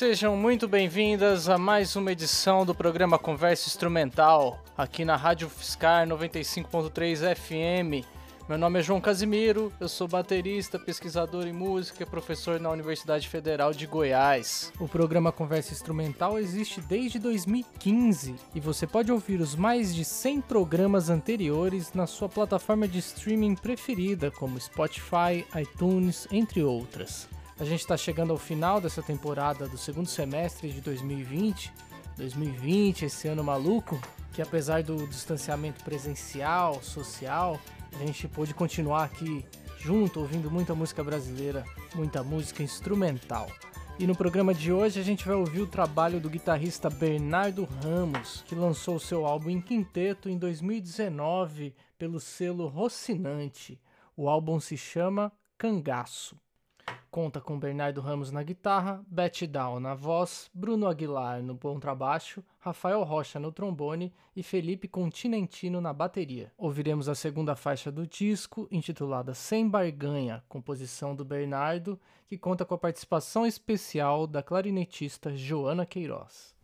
sejam muito bem-vindas a mais uma edição do programa Conversa Instrumental, aqui na Rádio Fiscar 95.3 FM. Meu nome é João Casimiro, eu sou baterista, pesquisador em música e professor na Universidade Federal de Goiás. O programa Conversa Instrumental existe desde 2015 e você pode ouvir os mais de 100 programas anteriores na sua plataforma de streaming preferida, como Spotify, iTunes, entre outras. A gente está chegando ao final dessa temporada do segundo semestre de 2020. 2020, esse ano maluco, que apesar do distanciamento presencial, social, a gente pôde continuar aqui junto, ouvindo muita música brasileira, muita música instrumental. E no programa de hoje a gente vai ouvir o trabalho do guitarrista Bernardo Ramos, que lançou seu álbum em quinteto em 2019 pelo selo Rocinante. O álbum se chama Cangaço. Conta com Bernardo Ramos na guitarra, Betty Down na voz, Bruno Aguilar no contrabaixo, Rafael Rocha no trombone e Felipe Continentino na bateria. Ouviremos a segunda faixa do disco, intitulada Sem Barganha, composição do Bernardo, que conta com a participação especial da clarinetista Joana Queiroz.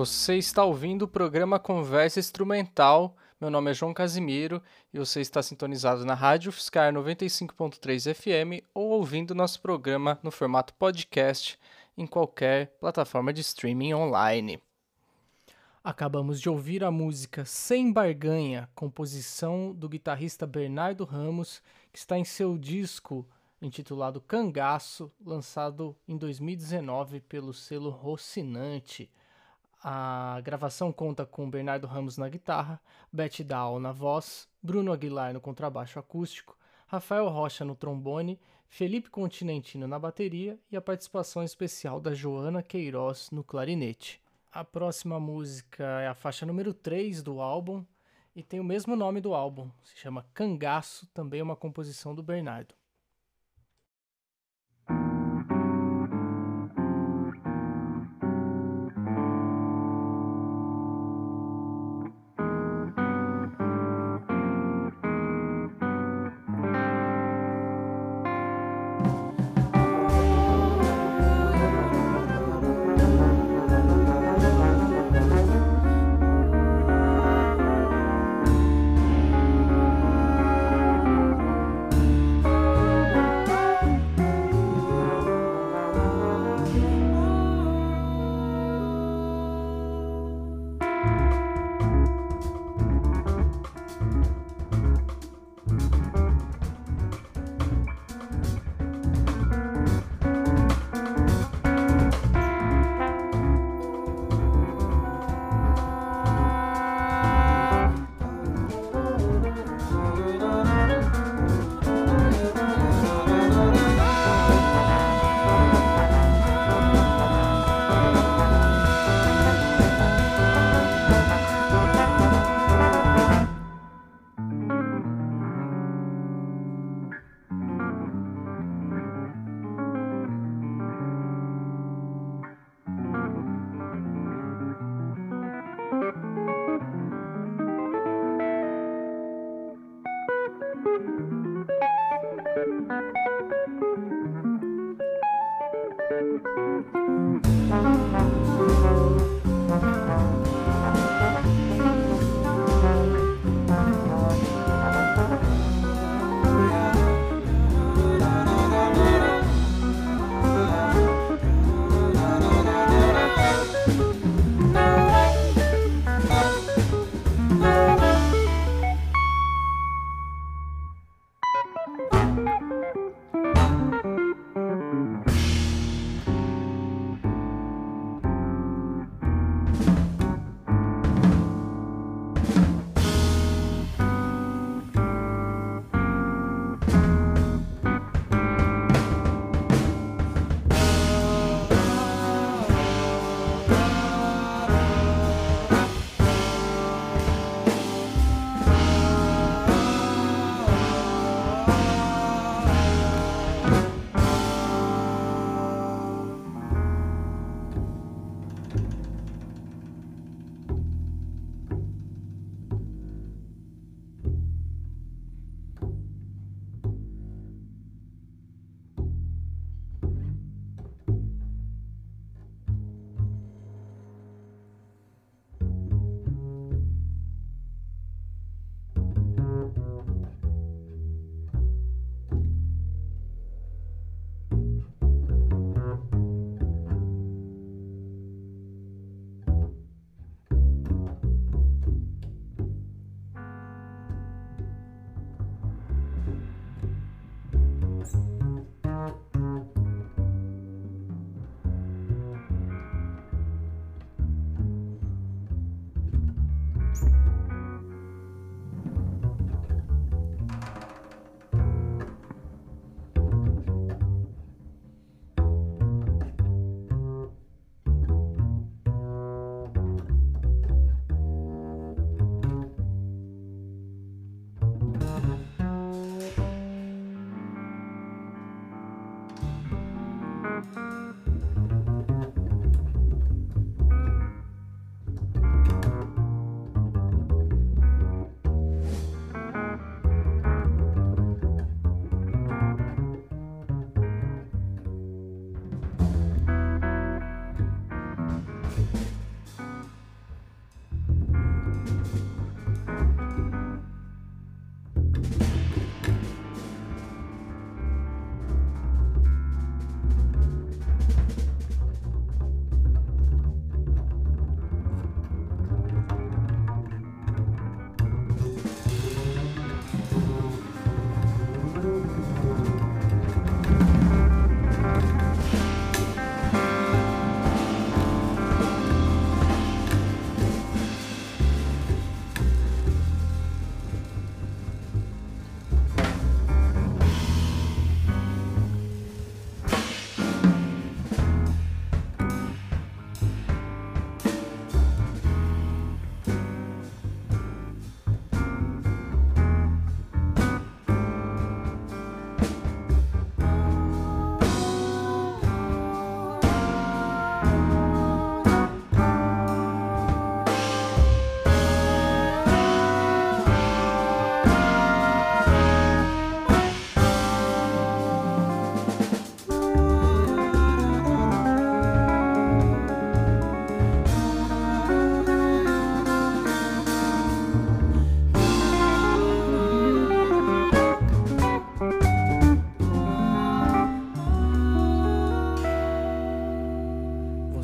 Você está ouvindo o programa Conversa Instrumental. Meu nome é João Casimiro e você está sintonizado na Rádio Fiscar 95.3 FM ou ouvindo nosso programa no formato podcast em qualquer plataforma de streaming online. Acabamos de ouvir a música Sem Barganha, composição do guitarrista Bernardo Ramos, que está em seu disco intitulado Cangaço, lançado em 2019 pelo selo Rocinante. A gravação conta com Bernardo Ramos na guitarra, Beth Dahl na voz, Bruno Aguilar no contrabaixo acústico, Rafael Rocha no trombone, Felipe Continentino na bateria e a participação especial da Joana Queiroz no clarinete. A próxima música é a faixa número 3 do álbum e tem o mesmo nome do álbum, se chama Cangaço, também é uma composição do Bernardo.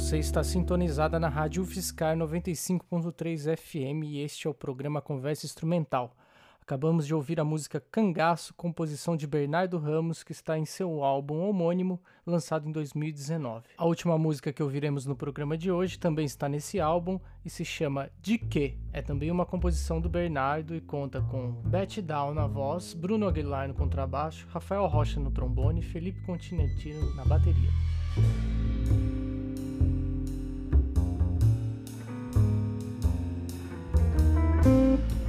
Você está sintonizada na Rádio Fiscar 95.3 FM e este é o programa Conversa Instrumental. Acabamos de ouvir a música Cangaço, composição de Bernardo Ramos, que está em seu álbum homônimo, lançado em 2019. A última música que ouviremos no programa de hoje também está nesse álbum e se chama De Que. É também uma composição do Bernardo e conta com Beth Down na voz, Bruno Aguilar no contrabaixo, Rafael Rocha no trombone e Felipe Continentino na bateria. Música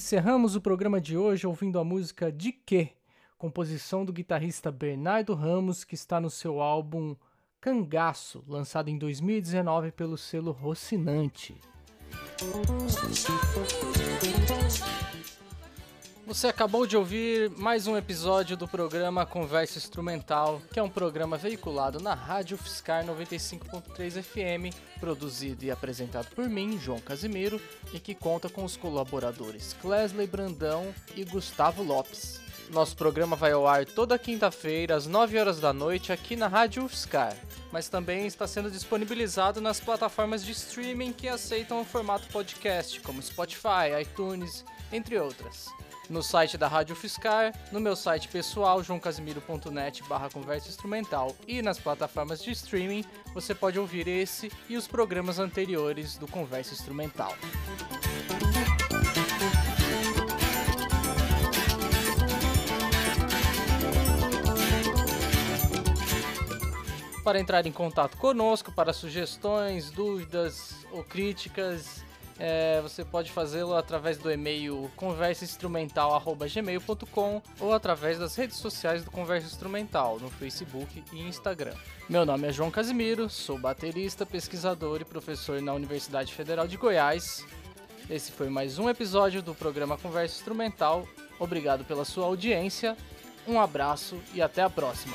Encerramos o programa de hoje ouvindo a música De Que, composição do guitarrista Bernardo Ramos, que está no seu álbum Cangaço, lançado em 2019 pelo selo Rocinante. Você acabou de ouvir mais um episódio do programa Conversa Instrumental, que é um programa veiculado na Rádio Fiscar 95.3 FM, produzido e apresentado por mim, João Casimiro, e que conta com os colaboradores Clesley Brandão e Gustavo Lopes. Nosso programa vai ao ar toda quinta-feira, às 9 horas da noite, aqui na Rádio UFSCar, mas também está sendo disponibilizado nas plataformas de streaming que aceitam o formato podcast, como Spotify, iTunes, entre outras no site da Rádio Fiscar, no meu site pessoal, joãocasimiro.net barra conversa instrumental e nas plataformas de streaming, você pode ouvir esse e os programas anteriores do Conversa Instrumental. Para entrar em contato conosco, para sugestões, dúvidas ou críticas, é, você pode fazê-lo através do e-mail conversainstrumental.gmail.com ou através das redes sociais do Conversa Instrumental, no Facebook e Instagram. Meu nome é João Casimiro, sou baterista, pesquisador e professor na Universidade Federal de Goiás. Esse foi mais um episódio do programa Conversa Instrumental. Obrigado pela sua audiência, um abraço e até a próxima.